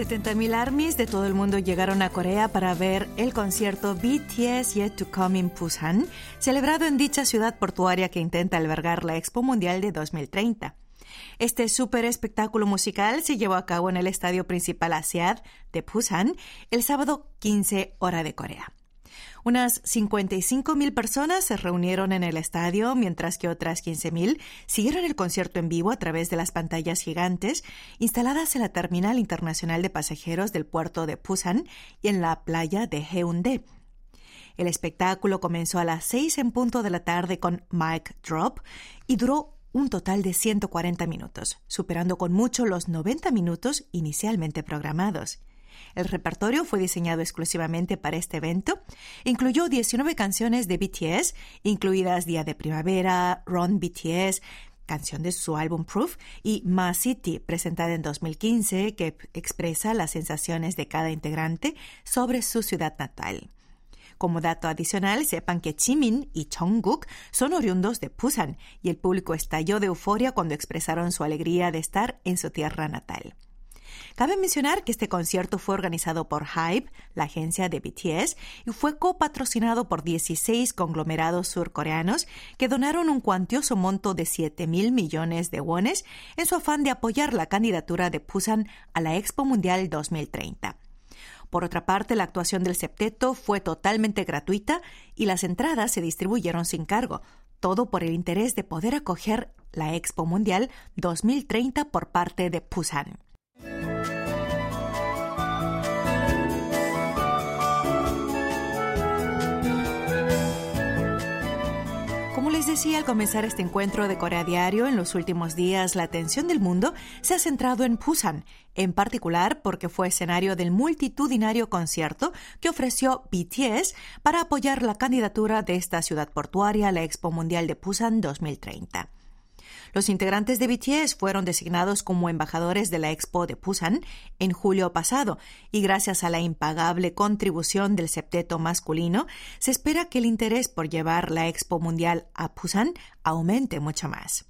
70.000 armies de todo el mundo llegaron a Corea para ver el concierto BTS Yet to Come in Busan, celebrado en dicha ciudad portuaria que intenta albergar la Expo Mundial de 2030. Este super espectáculo musical se llevó a cabo en el estadio principal Asiad de Busan el sábado 15 hora de Corea. Unas 55.000 personas se reunieron en el estadio, mientras que otras 15.000 siguieron el concierto en vivo a través de las pantallas gigantes instaladas en la Terminal Internacional de Pasajeros del puerto de Busan y en la playa de Haeundae. El espectáculo comenzó a las 6 en punto de la tarde con Mic Drop y duró un total de 140 minutos, superando con mucho los 90 minutos inicialmente programados. El repertorio fue diseñado exclusivamente para este evento. Incluyó 19 canciones de BTS, incluidas Día de Primavera, Run BTS, canción de su álbum Proof, y Ma City, presentada en 2015, que expresa las sensaciones de cada integrante sobre su ciudad natal. Como dato adicional, sepan que Jimin y Jungkook son oriundos de Busan y el público estalló de euforia cuando expresaron su alegría de estar en su tierra natal. Cabe mencionar que este concierto fue organizado por Hype, la agencia de BTS, y fue copatrocinado por 16 conglomerados surcoreanos que donaron un cuantioso monto de 7 mil millones de wones en su afán de apoyar la candidatura de Busan a la Expo Mundial 2030. Por otra parte, la actuación del septeto fue totalmente gratuita y las entradas se distribuyeron sin cargo, todo por el interés de poder acoger la Expo Mundial 2030 por parte de Busan. Decía al comenzar este encuentro de Corea Diario, en los últimos días la atención del mundo se ha centrado en Busan, en particular porque fue escenario del multitudinario concierto que ofreció BTS para apoyar la candidatura de esta ciudad portuaria a la Expo Mundial de Busan 2030. Los integrantes de BTS fueron designados como embajadores de la Expo de Busan en julio pasado y gracias a la impagable contribución del septeto masculino, se espera que el interés por llevar la Expo Mundial a Busan aumente mucho más.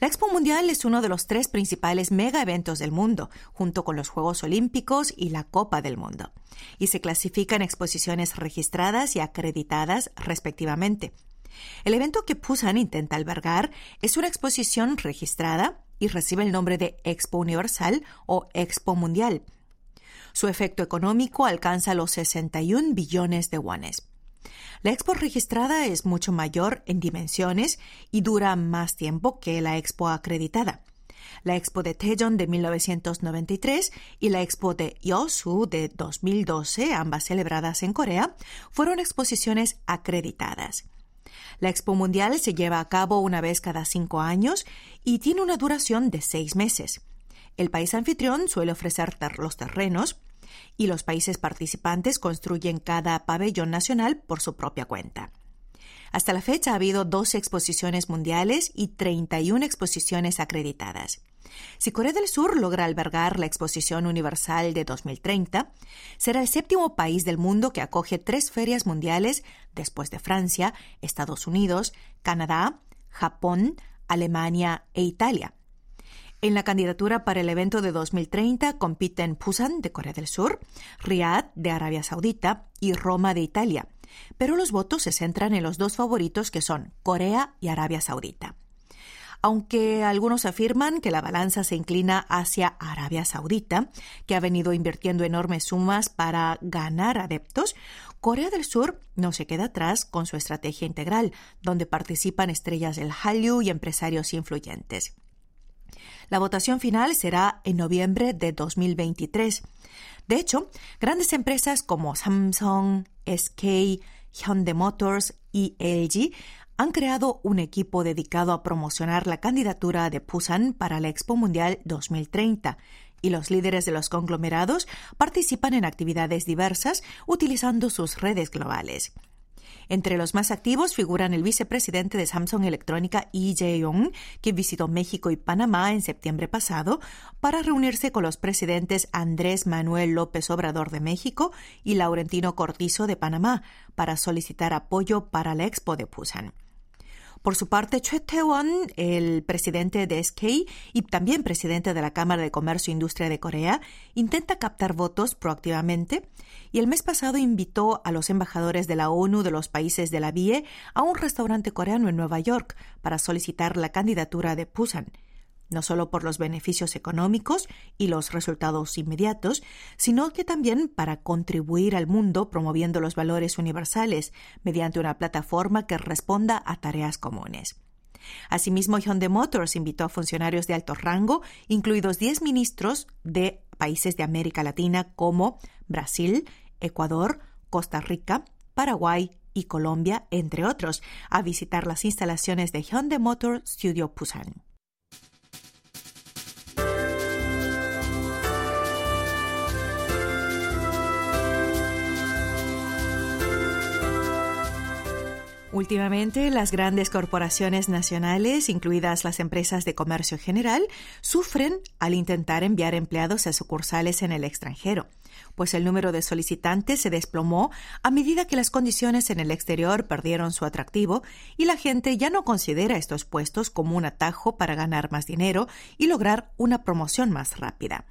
La Expo Mundial es uno de los tres principales mega eventos del mundo, junto con los Juegos Olímpicos y la Copa del Mundo, y se clasifica en exposiciones registradas y acreditadas respectivamente. El evento que Busan intenta albergar es una exposición registrada y recibe el nombre de Expo Universal o Expo Mundial. Su efecto económico alcanza los 61 billones de wones. La expo registrada es mucho mayor en dimensiones y dura más tiempo que la expo acreditada. La expo de Taejon de 1993 y la expo de Yosu de 2012, ambas celebradas en Corea, fueron exposiciones acreditadas. La Expo Mundial se lleva a cabo una vez cada cinco años y tiene una duración de seis meses. El país anfitrión suele ofrecer los terrenos y los países participantes construyen cada pabellón nacional por su propia cuenta. Hasta la fecha ha habido 12 exposiciones mundiales y 31 exposiciones acreditadas. Si Corea del Sur logra albergar la Exposición Universal de 2030, será el séptimo país del mundo que acoge tres ferias mundiales después de Francia, Estados Unidos, Canadá, Japón, Alemania e Italia. En la candidatura para el evento de 2030 compiten Busan de Corea del Sur, Riyadh de Arabia Saudita y Roma de Italia, pero los votos se centran en los dos favoritos que son Corea y Arabia Saudita. Aunque algunos afirman que la balanza se inclina hacia Arabia Saudita, que ha venido invirtiendo enormes sumas para ganar adeptos, Corea del Sur no se queda atrás con su estrategia integral, donde participan estrellas del Hallyu y empresarios influyentes. La votación final será en noviembre de 2023. De hecho, grandes empresas como Samsung, SK, Hyundai Motors y LG han creado un equipo dedicado a promocionar la candidatura de Busan para la Expo Mundial 2030 y los líderes de los conglomerados participan en actividades diversas utilizando sus redes globales. Entre los más activos figuran el vicepresidente de Samsung Electrónica, Lee Jae-yong, que visitó México y Panamá en septiembre pasado para reunirse con los presidentes Andrés Manuel López Obrador de México y Laurentino Cortizo de Panamá para solicitar apoyo para la Expo de Busan. Por su parte, Choi Tae-won, el presidente de SK y también presidente de la Cámara de Comercio e Industria de Corea, intenta captar votos proactivamente y el mes pasado invitó a los embajadores de la ONU de los países de la BIE a un restaurante coreano en Nueva York para solicitar la candidatura de Pusan no solo por los beneficios económicos y los resultados inmediatos, sino que también para contribuir al mundo promoviendo los valores universales mediante una plataforma que responda a tareas comunes. Asimismo, Hyundai Motors invitó a funcionarios de alto rango, incluidos 10 ministros de países de América Latina como Brasil, Ecuador, Costa Rica, Paraguay y Colombia, entre otros, a visitar las instalaciones de Hyundai Motor Studio Busan. Últimamente, las grandes corporaciones nacionales, incluidas las empresas de comercio general, sufren al intentar enviar empleados a sucursales en el extranjero, pues el número de solicitantes se desplomó a medida que las condiciones en el exterior perdieron su atractivo y la gente ya no considera estos puestos como un atajo para ganar más dinero y lograr una promoción más rápida.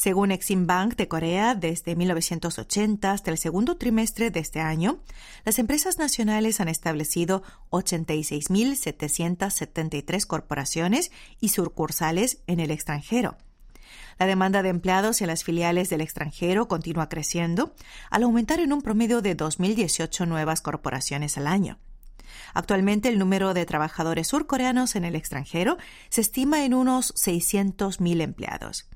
Según Exim Bank de Corea, desde 1980 hasta el segundo trimestre de este año, las empresas nacionales han establecido 86.773 corporaciones y sucursales en el extranjero. La demanda de empleados en las filiales del extranjero continúa creciendo, al aumentar en un promedio de 2.018 nuevas corporaciones al año. Actualmente el número de trabajadores surcoreanos en el extranjero se estima en unos 600.000 empleados.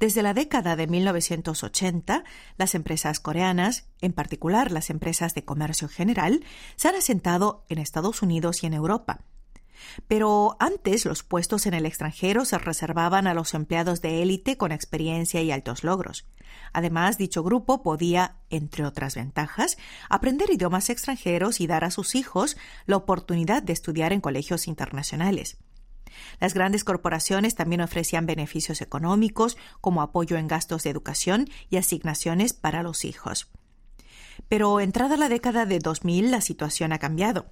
Desde la década de 1980, las empresas coreanas, en particular las empresas de comercio general, se han asentado en Estados Unidos y en Europa. Pero antes los puestos en el extranjero se reservaban a los empleados de élite con experiencia y altos logros. Además, dicho grupo podía, entre otras ventajas, aprender idiomas extranjeros y dar a sus hijos la oportunidad de estudiar en colegios internacionales. Las grandes corporaciones también ofrecían beneficios económicos como apoyo en gastos de educación y asignaciones para los hijos. Pero entrada la década de 2000 la situación ha cambiado.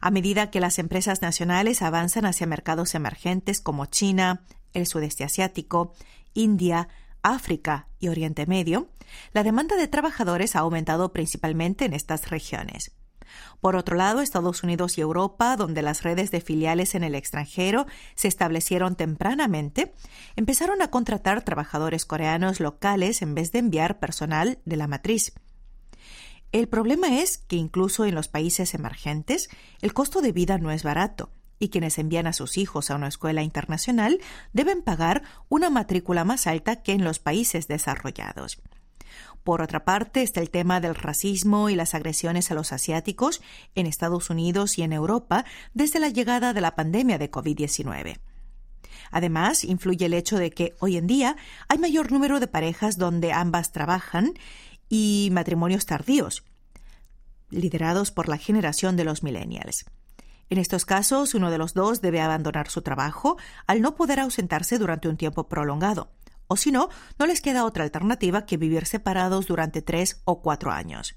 A medida que las empresas nacionales avanzan hacia mercados emergentes como China, el sudeste asiático, India, África y Oriente Medio, la demanda de trabajadores ha aumentado principalmente en estas regiones. Por otro lado, Estados Unidos y Europa, donde las redes de filiales en el extranjero se establecieron tempranamente, empezaron a contratar trabajadores coreanos locales en vez de enviar personal de la matriz. El problema es que incluso en los países emergentes, el costo de vida no es barato y quienes envían a sus hijos a una escuela internacional deben pagar una matrícula más alta que en los países desarrollados. Por otra parte, está el tema del racismo y las agresiones a los asiáticos en Estados Unidos y en Europa desde la llegada de la pandemia de COVID-19. Además, influye el hecho de que hoy en día hay mayor número de parejas donde ambas trabajan y matrimonios tardíos, liderados por la generación de los millennials. En estos casos, uno de los dos debe abandonar su trabajo al no poder ausentarse durante un tiempo prolongado o si no, no les queda otra alternativa que vivir separados durante tres o cuatro años.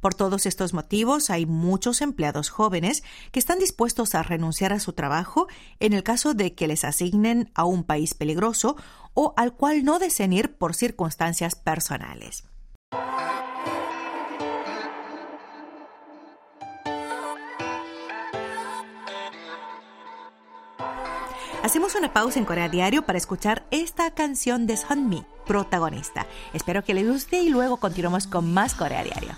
Por todos estos motivos, hay muchos empleados jóvenes que están dispuestos a renunciar a su trabajo en el caso de que les asignen a un país peligroso o al cual no deseen ir por circunstancias personales. Hacemos una pausa en Corea Diario para escuchar esta canción de Mi, protagonista. Espero que les guste y luego continuamos con más Corea Diario.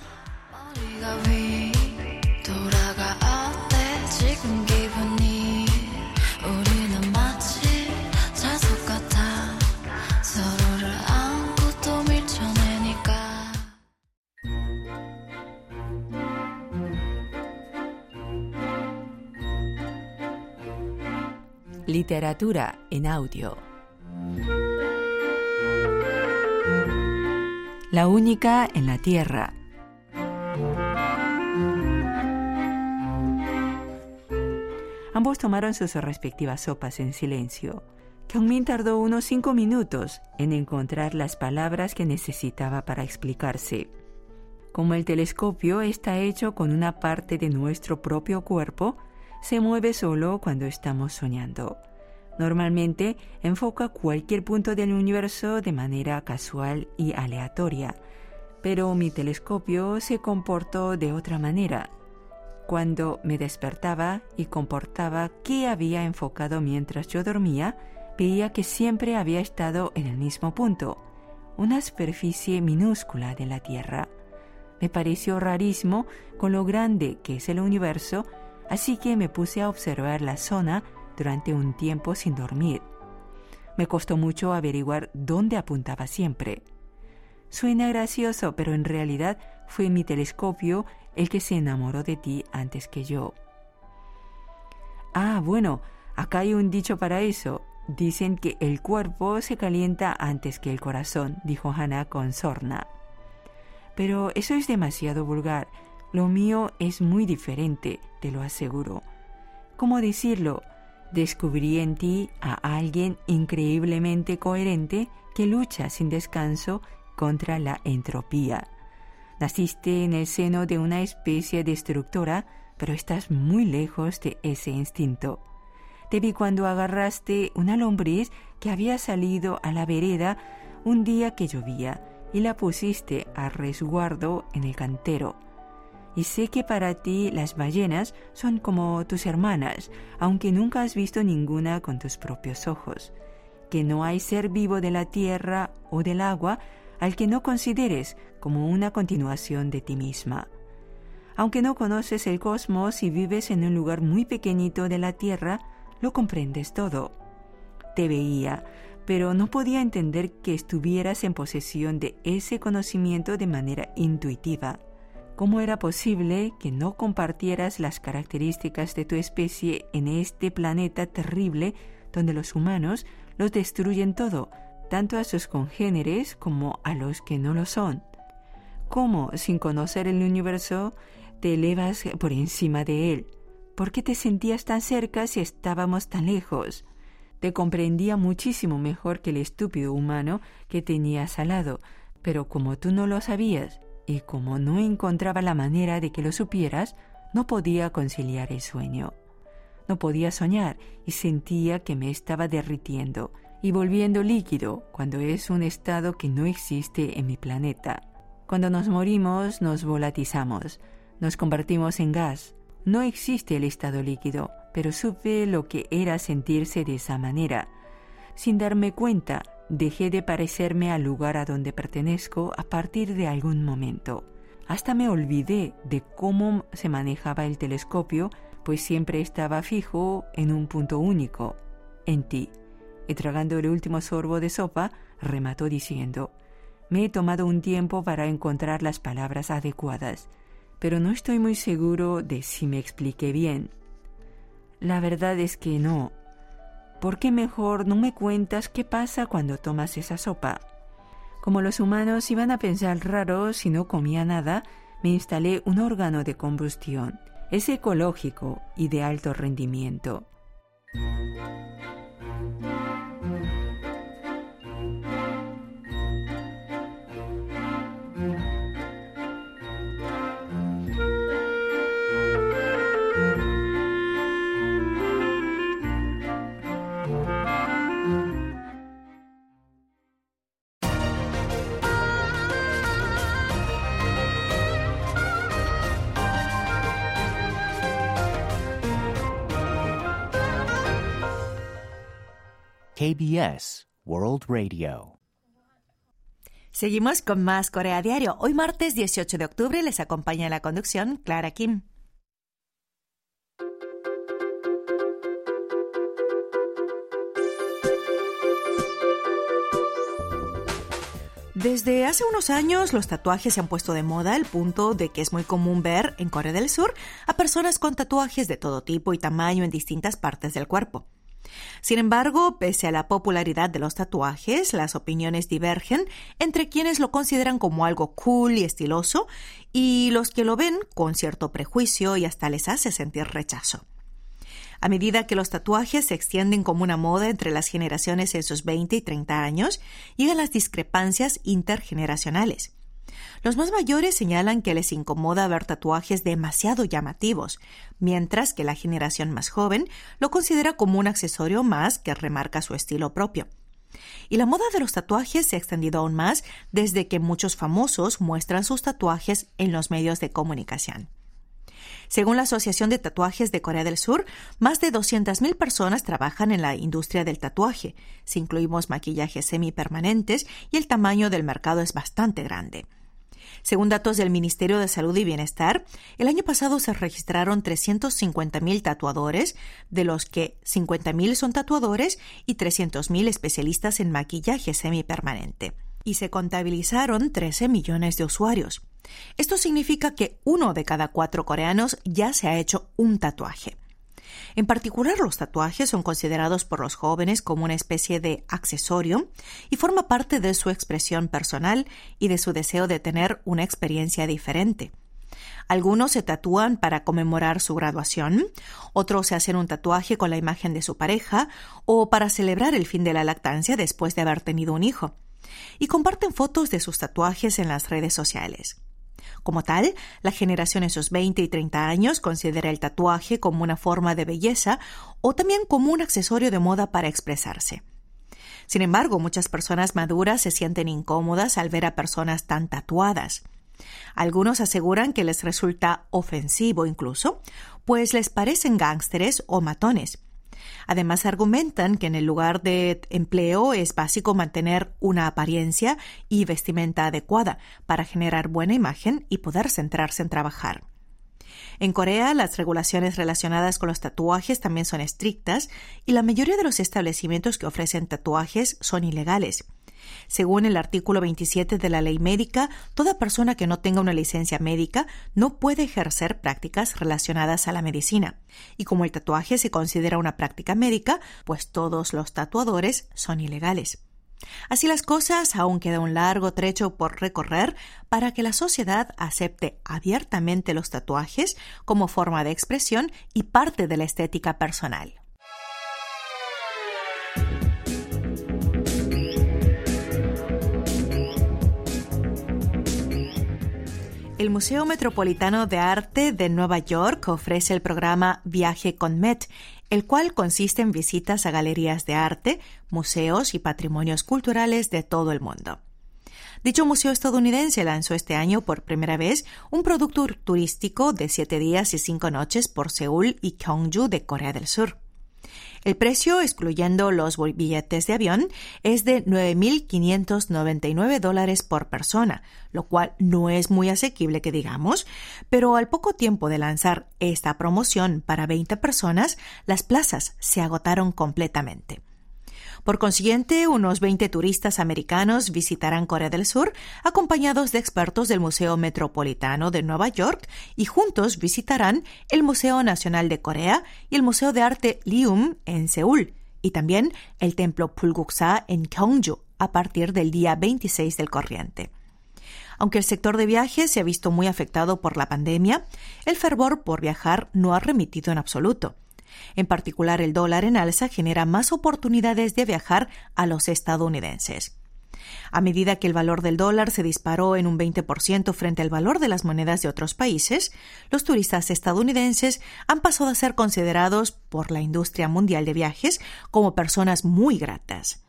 Literatura en audio. La única en la Tierra. Ambos tomaron sus respectivas sopas en silencio. Kyungmin tardó unos cinco minutos en encontrar las palabras que necesitaba para explicarse. Como el telescopio está hecho con una parte de nuestro propio cuerpo, se mueve solo cuando estamos soñando. Normalmente enfoca cualquier punto del universo de manera casual y aleatoria, pero mi telescopio se comportó de otra manera. Cuando me despertaba y comportaba qué había enfocado mientras yo dormía, veía que siempre había estado en el mismo punto, una superficie minúscula de la Tierra. Me pareció rarísimo con lo grande que es el universo, así que me puse a observar la zona durante un tiempo sin dormir. Me costó mucho averiguar dónde apuntaba siempre. Suena gracioso, pero en realidad fue mi telescopio el que se enamoró de ti antes que yo. Ah, bueno, acá hay un dicho para eso. Dicen que el cuerpo se calienta antes que el corazón, dijo Hannah con sorna. Pero eso es demasiado vulgar. Lo mío es muy diferente, te lo aseguro. ¿Cómo decirlo? Descubrí en ti a alguien increíblemente coherente que lucha sin descanso contra la entropía. Naciste en el seno de una especie destructora, pero estás muy lejos de ese instinto. Te vi cuando agarraste una lombriz que había salido a la vereda un día que llovía y la pusiste a resguardo en el cantero y sé que para ti las ballenas son como tus hermanas, aunque nunca has visto ninguna con tus propios ojos, que no hay ser vivo de la tierra o del agua al que no consideres como una continuación de ti misma. Aunque no conoces el cosmos y vives en un lugar muy pequeñito de la tierra, lo comprendes todo. Te veía, pero no podía entender que estuvieras en posesión de ese conocimiento de manera intuitiva. ¿Cómo era posible que no compartieras las características de tu especie en este planeta terrible donde los humanos los destruyen todo, tanto a sus congéneres como a los que no lo son? ¿Cómo, sin conocer el universo, te elevas por encima de él? ¿Por qué te sentías tan cerca si estábamos tan lejos? Te comprendía muchísimo mejor que el estúpido humano que tenías al lado, pero como tú no lo sabías, y como no encontraba la manera de que lo supieras, no podía conciliar el sueño. No podía soñar y sentía que me estaba derritiendo y volviendo líquido cuando es un estado que no existe en mi planeta. Cuando nos morimos nos volatizamos, nos convertimos en gas. No existe el estado líquido, pero supe lo que era sentirse de esa manera. Sin darme cuenta, dejé de parecerme al lugar a donde pertenezco a partir de algún momento. Hasta me olvidé de cómo se manejaba el telescopio, pues siempre estaba fijo en un punto único, en ti. Y tragando el último sorbo de sopa, remató diciendo, me he tomado un tiempo para encontrar las palabras adecuadas, pero no estoy muy seguro de si me expliqué bien. La verdad es que no, ¿por qué mejor no me cuentas qué pasa cuando tomas esa sopa? Como los humanos iban a pensar raro si no comía nada, me instalé un órgano de combustión. Es ecológico y de alto rendimiento. KBS World Radio. Seguimos con más Corea Diario. Hoy martes 18 de octubre les acompaña en la conducción Clara Kim. Desde hace unos años los tatuajes se han puesto de moda al punto de que es muy común ver en Corea del Sur a personas con tatuajes de todo tipo y tamaño en distintas partes del cuerpo. Sin embargo, pese a la popularidad de los tatuajes, las opiniones divergen entre quienes lo consideran como algo cool y estiloso y los que lo ven con cierto prejuicio y hasta les hace sentir rechazo. A medida que los tatuajes se extienden como una moda entre las generaciones en sus 20 y 30 años, llegan las discrepancias intergeneracionales. Los más mayores señalan que les incomoda ver tatuajes demasiado llamativos, mientras que la generación más joven lo considera como un accesorio más que remarca su estilo propio. Y la moda de los tatuajes se ha extendido aún más desde que muchos famosos muestran sus tatuajes en los medios de comunicación. Según la Asociación de Tatuajes de Corea del Sur, más de 200.000 personas trabajan en la industria del tatuaje, si incluimos maquillajes semipermanentes, y el tamaño del mercado es bastante grande. Según datos del Ministerio de Salud y Bienestar, el año pasado se registraron 350.000 tatuadores, de los que 50.000 son tatuadores y 300.000 especialistas en maquillaje semipermanente. Y se contabilizaron 13 millones de usuarios. Esto significa que uno de cada cuatro coreanos ya se ha hecho un tatuaje. En particular, los tatuajes son considerados por los jóvenes como una especie de accesorio y forma parte de su expresión personal y de su deseo de tener una experiencia diferente. Algunos se tatúan para conmemorar su graduación, otros se hacen un tatuaje con la imagen de su pareja o para celebrar el fin de la lactancia después de haber tenido un hijo. Y comparten fotos de sus tatuajes en las redes sociales. Como tal, la generación en sus 20 y 30 años considera el tatuaje como una forma de belleza o también como un accesorio de moda para expresarse. Sin embargo, muchas personas maduras se sienten incómodas al ver a personas tan tatuadas. Algunos aseguran que les resulta ofensivo incluso, pues les parecen gángsteres o matones. Además, argumentan que en el lugar de empleo es básico mantener una apariencia y vestimenta adecuada para generar buena imagen y poder centrarse en trabajar. En Corea, las regulaciones relacionadas con los tatuajes también son estrictas y la mayoría de los establecimientos que ofrecen tatuajes son ilegales. Según el artículo 27 de la ley médica, toda persona que no tenga una licencia médica no puede ejercer prácticas relacionadas a la medicina. Y como el tatuaje se considera una práctica médica, pues todos los tatuadores son ilegales. Así las cosas, aún queda un largo trecho por recorrer para que la sociedad acepte abiertamente los tatuajes como forma de expresión y parte de la estética personal. El Museo Metropolitano de Arte de Nueva York ofrece el programa Viaje con Met, el cual consiste en visitas a galerías de arte, museos y patrimonios culturales de todo el mundo. Dicho museo estadounidense lanzó este año por primera vez un producto turístico de siete días y cinco noches por Seúl y Gyeongju de Corea del Sur. El precio, excluyendo los billetes de avión, es de 9.599 dólares por persona, lo cual no es muy asequible que digamos, pero al poco tiempo de lanzar esta promoción para 20 personas, las plazas se agotaron completamente. Por consiguiente, unos 20 turistas americanos visitarán Corea del Sur acompañados de expertos del Museo Metropolitano de Nueva York y juntos visitarán el Museo Nacional de Corea y el Museo de Arte Lium en Seúl y también el Templo Pulguksa en Gyeongju a partir del día 26 del corriente. Aunque el sector de viajes se ha visto muy afectado por la pandemia, el fervor por viajar no ha remitido en absoluto. En particular, el dólar en alza genera más oportunidades de viajar a los estadounidenses. A medida que el valor del dólar se disparó en un 20% frente al valor de las monedas de otros países, los turistas estadounidenses han pasado a ser considerados por la industria mundial de viajes como personas muy gratas.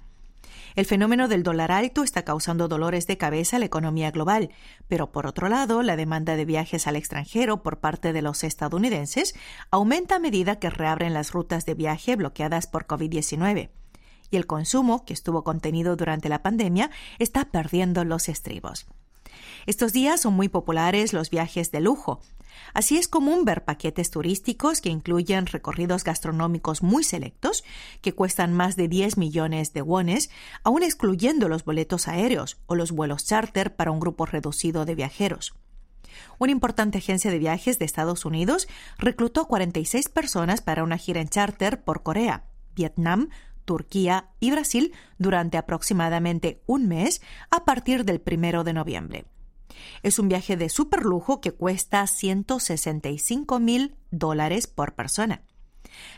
El fenómeno del dólar alto está causando dolores de cabeza a la economía global, pero por otro lado, la demanda de viajes al extranjero por parte de los estadounidenses aumenta a medida que reabren las rutas de viaje bloqueadas por COVID-19 y el consumo, que estuvo contenido durante la pandemia, está perdiendo los estribos. Estos días son muy populares los viajes de lujo, Así es común ver paquetes turísticos que incluyen recorridos gastronómicos muy selectos, que cuestan más de 10 millones de wones, aún excluyendo los boletos aéreos o los vuelos charter para un grupo reducido de viajeros. Una importante agencia de viajes de Estados Unidos reclutó 46 personas para una gira en charter por Corea, Vietnam, Turquía y Brasil durante aproximadamente un mes a partir del primero de noviembre. Es un viaje de super lujo que cuesta 165 mil dólares por persona.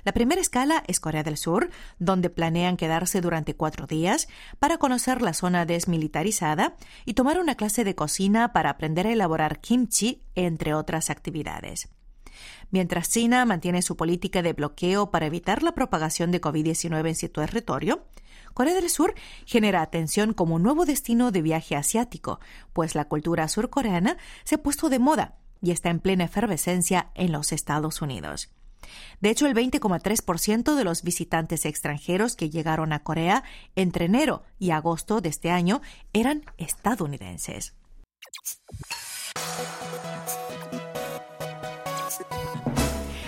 La primera escala es Corea del Sur, donde planean quedarse durante cuatro días para conocer la zona desmilitarizada y tomar una clase de cocina para aprender a elaborar kimchi, entre otras actividades. Mientras China mantiene su política de bloqueo para evitar la propagación de COVID-19 en su territorio, Corea del Sur genera atención como nuevo destino de viaje asiático, pues la cultura surcoreana se ha puesto de moda y está en plena efervescencia en los Estados Unidos. De hecho, el 20,3% de los visitantes extranjeros que llegaron a Corea entre enero y agosto de este año eran estadounidenses.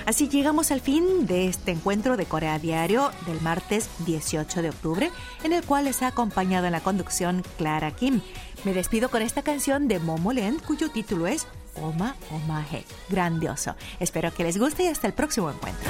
Así llegamos al fin de este encuentro de Corea Diario del martes 18 de octubre, en el cual les ha acompañado en la conducción Clara Kim. Me despido con esta canción de Momo Len, cuyo título es Oma Omahe. Grandioso. Espero que les guste y hasta el próximo encuentro.